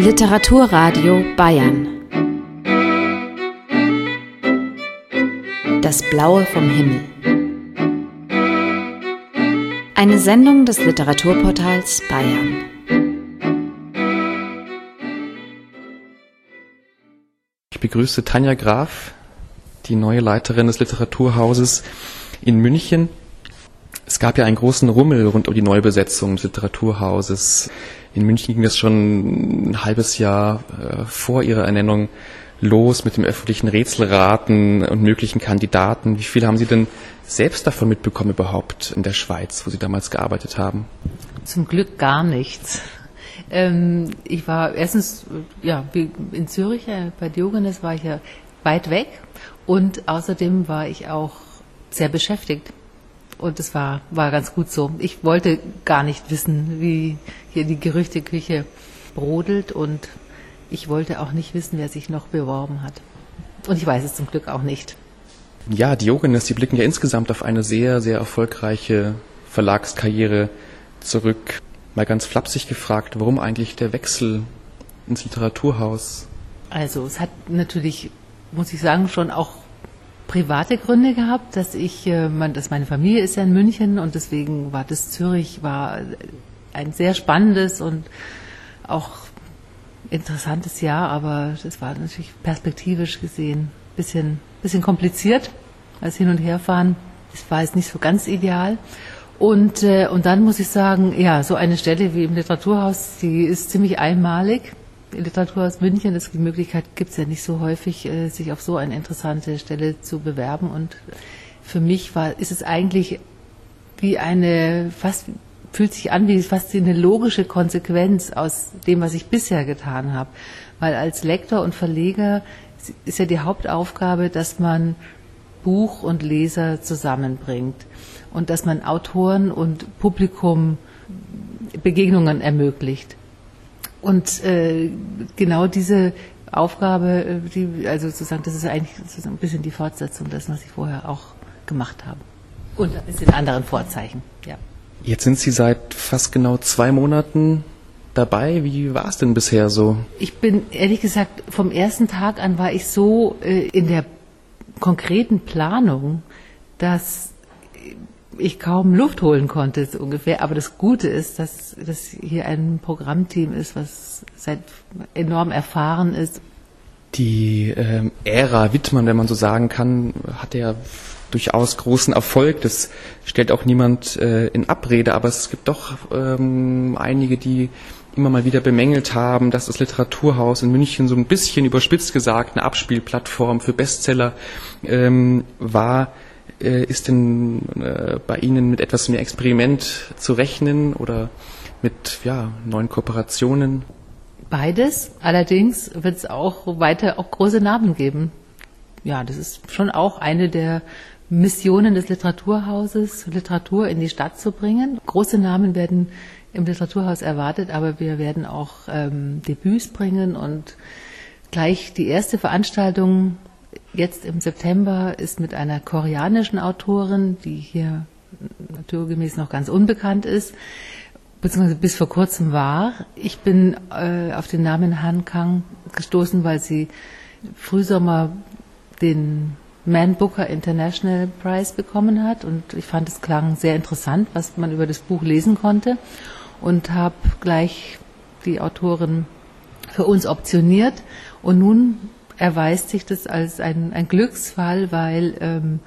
Literaturradio Bayern. Das Blaue vom Himmel. Eine Sendung des Literaturportals Bayern. Ich begrüße Tanja Graf, die neue Leiterin des Literaturhauses in München. Es gab ja einen großen Rummel rund um die Neubesetzung des Literaturhauses. In München ging das schon ein halbes Jahr äh, vor ihrer Ernennung los mit dem öffentlichen Rätselraten und möglichen Kandidaten. Wie viel haben Sie denn selbst davon mitbekommen überhaupt in der Schweiz, wo Sie damals gearbeitet haben? Zum Glück gar nichts. Ähm, ich war erstens, ja, in Zürich äh, bei Diogenes war ich ja weit weg und außerdem war ich auch sehr beschäftigt. Und es war, war ganz gut so. Ich wollte gar nicht wissen, wie hier die Gerüchteküche brodelt und ich wollte auch nicht wissen, wer sich noch beworben hat. Und ich weiß es zum Glück auch nicht. Ja, Diogenes, die blicken ja insgesamt auf eine sehr, sehr erfolgreiche Verlagskarriere zurück. Mal ganz flapsig gefragt, warum eigentlich der Wechsel ins Literaturhaus? Also es hat natürlich, muss ich sagen, schon auch private Gründe gehabt, dass ich, äh, dass meine Familie ist ja in München und deswegen war das Zürich war ein sehr spannendes und auch interessantes Jahr, aber das war natürlich perspektivisch gesehen ein bisschen, bisschen kompliziert, als Hin- und Herfahren. Das war jetzt nicht so ganz ideal. Und, äh, und dann muss ich sagen, ja, so eine Stelle wie im Literaturhaus, die ist ziemlich einmalig. Im Literaturhaus München, das, die Möglichkeit gibt es ja nicht so häufig, äh, sich auf so eine interessante Stelle zu bewerben. Und für mich war, ist es eigentlich wie eine, fast fühlt sich an wie fast eine logische Konsequenz aus dem, was ich bisher getan habe. Weil als Lektor und Verleger ist ja die Hauptaufgabe, dass man Buch und Leser zusammenbringt und dass man Autoren und Publikum Begegnungen ermöglicht. Und äh, genau diese Aufgabe, äh, die, also sozusagen, das ist eigentlich sozusagen ein bisschen die Fortsetzung dessen, was ich vorher auch gemacht habe. Und ein bisschen anderen Vorzeichen, ja. Jetzt sind Sie seit fast genau zwei Monaten dabei. Wie war es denn bisher so? Ich bin ehrlich gesagt, vom ersten Tag an war ich so äh, in der konkreten Planung, dass ich kaum Luft holen konnte, so ungefähr. Aber das Gute ist, dass, dass hier ein Programmteam ist, was seit enorm erfahren ist. Die ähm, Ära Wittmann, wenn man so sagen kann, hat ja durchaus großen Erfolg. Das stellt auch niemand äh, in Abrede, aber es gibt doch ähm, einige, die immer mal wieder bemängelt haben, dass das Literaturhaus in München so ein bisschen überspitzt gesagt eine Abspielplattform für Bestseller ähm, war. Äh, ist denn äh, bei Ihnen mit etwas mehr Experiment zu rechnen oder mit ja, neuen Kooperationen? Beides. Allerdings wird es auch weiter auch große Namen geben. Ja, das ist schon auch eine der Missionen des Literaturhauses, Literatur in die Stadt zu bringen. Große Namen werden im Literaturhaus erwartet, aber wir werden auch ähm, Debüts bringen und gleich die erste Veranstaltung jetzt im September ist mit einer koreanischen Autorin, die hier naturgemäß noch ganz unbekannt ist, beziehungsweise bis vor kurzem war. Ich bin äh, auf den Namen Han Kang gestoßen, weil sie Frühsommer den Man Booker International Prize bekommen hat. Und ich fand es klang sehr interessant, was man über das Buch lesen konnte. Und habe gleich die Autorin für uns optioniert. Und nun erweist sich das als ein, ein Glücksfall, weil ähm,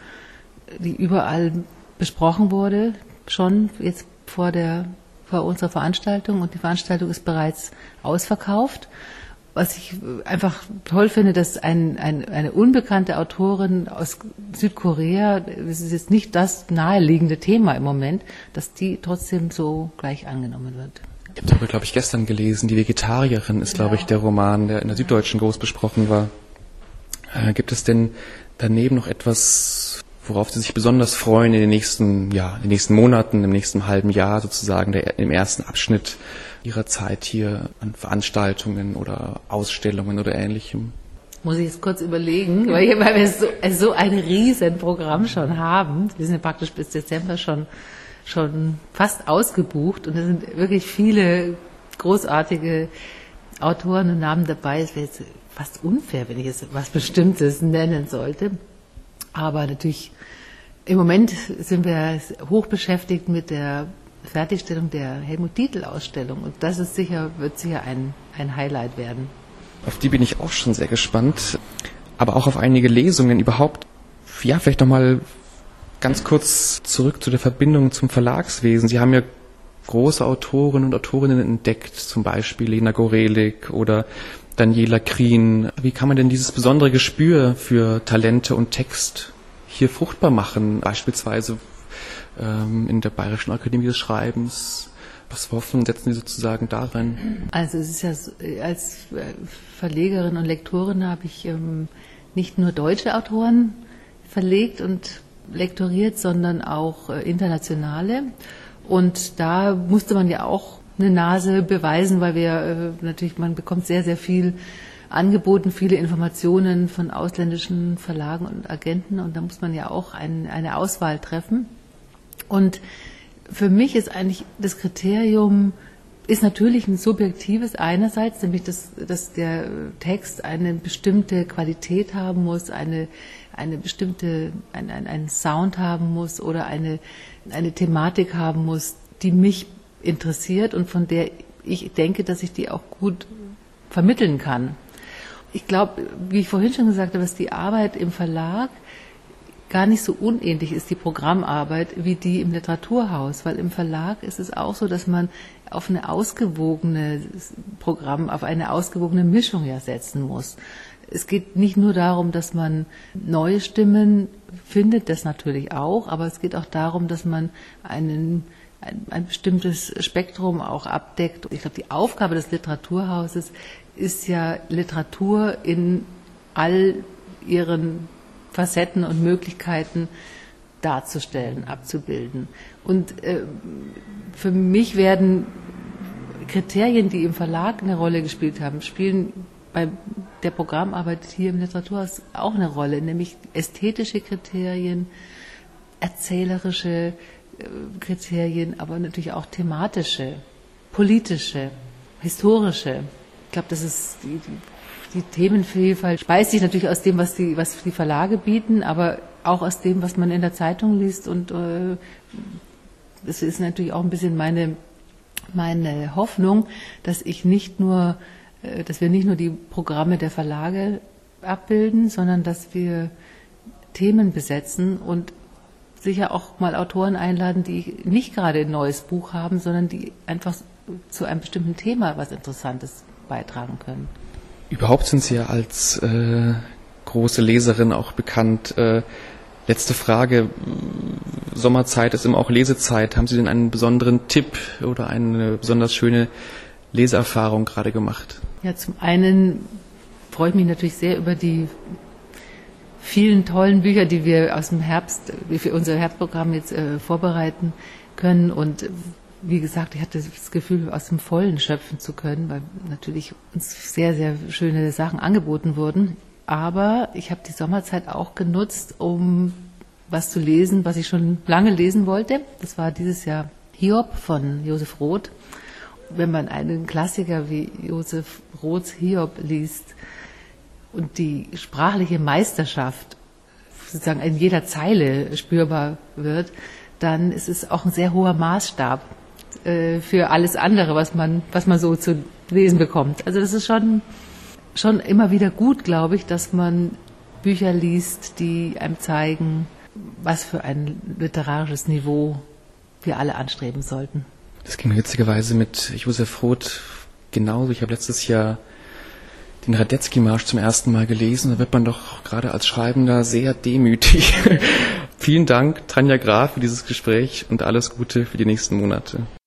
die überall besprochen wurde, schon jetzt vor der vor unserer Veranstaltung und die Veranstaltung ist bereits ausverkauft. Was ich einfach toll finde, dass ein, ein, eine unbekannte Autorin aus Südkorea, das ist jetzt nicht das naheliegende Thema im Moment, dass die trotzdem so gleich angenommen wird. Ich habe, glaube ich, gestern gelesen, die Vegetarierin ist, glaube ich, der Roman, der in der Süddeutschen groß besprochen war. Äh, gibt es denn daneben noch etwas, worauf Sie sich besonders freuen in den nächsten, ja, in den nächsten Monaten, im nächsten halben Jahr sozusagen, der, im ersten Abschnitt Ihrer Zeit hier an Veranstaltungen oder Ausstellungen oder Ähnlichem? Muss ich jetzt kurz überlegen, weil, weil wir so, so ein Riesenprogramm schon haben. Wir sind ja praktisch bis Dezember schon, schon fast ausgebucht und es sind wirklich viele großartige Autoren und Namen dabei. Es wäre jetzt fast unfair, wenn ich jetzt was Bestimmtes nennen sollte. Aber natürlich, im Moment sind wir hoch beschäftigt mit der Fertigstellung der Helmut Dietl Ausstellung und das ist sicher, wird sicher ein, ein Highlight werden. Auf die bin ich auch schon sehr gespannt, aber auch auf einige Lesungen überhaupt. Ja, vielleicht nochmal ganz kurz zurück zu der Verbindung zum Verlagswesen. Sie haben ja große Autoren und Autorinnen entdeckt, zum Beispiel Lena Gorelik oder Daniela Krien. Wie kann man denn dieses besondere Gespür für Talente und Text hier fruchtbar machen? Beispielsweise ähm, in der Bayerischen Akademie des Schreibens. Was für Hoffnung setzen Sie sozusagen darin? Also es ist ja als Verlegerin und Lektorin habe ich ähm, nicht nur deutsche Autoren verlegt und lektoriert, sondern auch äh, internationale. Und da musste man ja auch eine Nase beweisen, weil wir äh, natürlich, man bekommt sehr, sehr viel angeboten, viele Informationen von ausländischen Verlagen und Agenten und da muss man ja auch ein, eine Auswahl treffen. Und für mich ist eigentlich das Kriterium, ist natürlich ein subjektives einerseits, nämlich dass, dass der Text eine bestimmte Qualität haben muss, eine, eine bestimmte, ein, ein, einen Sound haben muss oder eine, eine Thematik haben muss, die mich interessiert und von der ich denke, dass ich die auch gut vermitteln kann. Ich glaube, wie ich vorhin schon gesagt habe, dass die Arbeit im Verlag gar nicht so unähnlich ist, die Programmarbeit, wie die im Literaturhaus, weil im Verlag ist es auch so, dass man auf eine ausgewogene Programm, auf eine ausgewogene Mischung ja setzen muss. Es geht nicht nur darum, dass man neue Stimmen findet, das natürlich auch, aber es geht auch darum, dass man einen ein, ein bestimmtes Spektrum auch abdeckt. Ich glaube, die Aufgabe des Literaturhauses ist ja Literatur in all ihren Facetten und Möglichkeiten darzustellen, abzubilden. Und äh, für mich werden Kriterien, die im Verlag eine Rolle gespielt haben, spielen bei der Programmarbeit hier im Literaturhaus auch eine Rolle, nämlich ästhetische Kriterien, erzählerische äh, Kriterien, aber natürlich auch thematische, politische, historische. Ich glaube, das ist die, die Themenvielfalt speist sich natürlich aus dem, was die, was die Verlage bieten, aber auch aus dem, was man in der Zeitung liest. Und äh, das ist natürlich auch ein bisschen meine, meine Hoffnung, dass ich nicht nur, äh, dass wir nicht nur die Programme der Verlage abbilden, sondern dass wir Themen besetzen und sicher auch mal Autoren einladen, die nicht gerade ein neues Buch haben, sondern die einfach zu einem bestimmten Thema was Interessantes beitragen können. Überhaupt sind Sie ja als äh, große Leserin auch bekannt. Äh, letzte Frage. Sommerzeit ist immer auch Lesezeit. Haben Sie denn einen besonderen Tipp oder eine besonders schöne Leseerfahrung gerade gemacht? Ja, zum einen freue ich mich natürlich sehr über die vielen tollen Bücher, die wir aus dem Herbst, für unser Herbstprogramm jetzt äh, vorbereiten können und wie gesagt, ich hatte das Gefühl, aus dem Vollen schöpfen zu können, weil natürlich uns sehr, sehr schöne Sachen angeboten wurden. Aber ich habe die Sommerzeit auch genutzt, um was zu lesen, was ich schon lange lesen wollte. Das war dieses Jahr Hiob von Josef Roth. Wenn man einen Klassiker wie Josef Roths Hiob liest und die sprachliche Meisterschaft sozusagen in jeder Zeile spürbar wird, dann ist es auch ein sehr hoher Maßstab äh, für alles andere, was man, was man so zu lesen bekommt. Also das ist schon, schon immer wieder gut, glaube ich, dass man Bücher liest, die einem zeigen, was für ein literarisches Niveau wir alle anstreben sollten. Das ging witzigerweise mit Josef Roth genauso. Ich habe letztes Jahr den Radetzky-Marsch zum ersten Mal gelesen. Da wird man doch gerade als Schreibender sehr demütig. Vielen Dank, Tanja Graf, für dieses Gespräch und alles Gute für die nächsten Monate.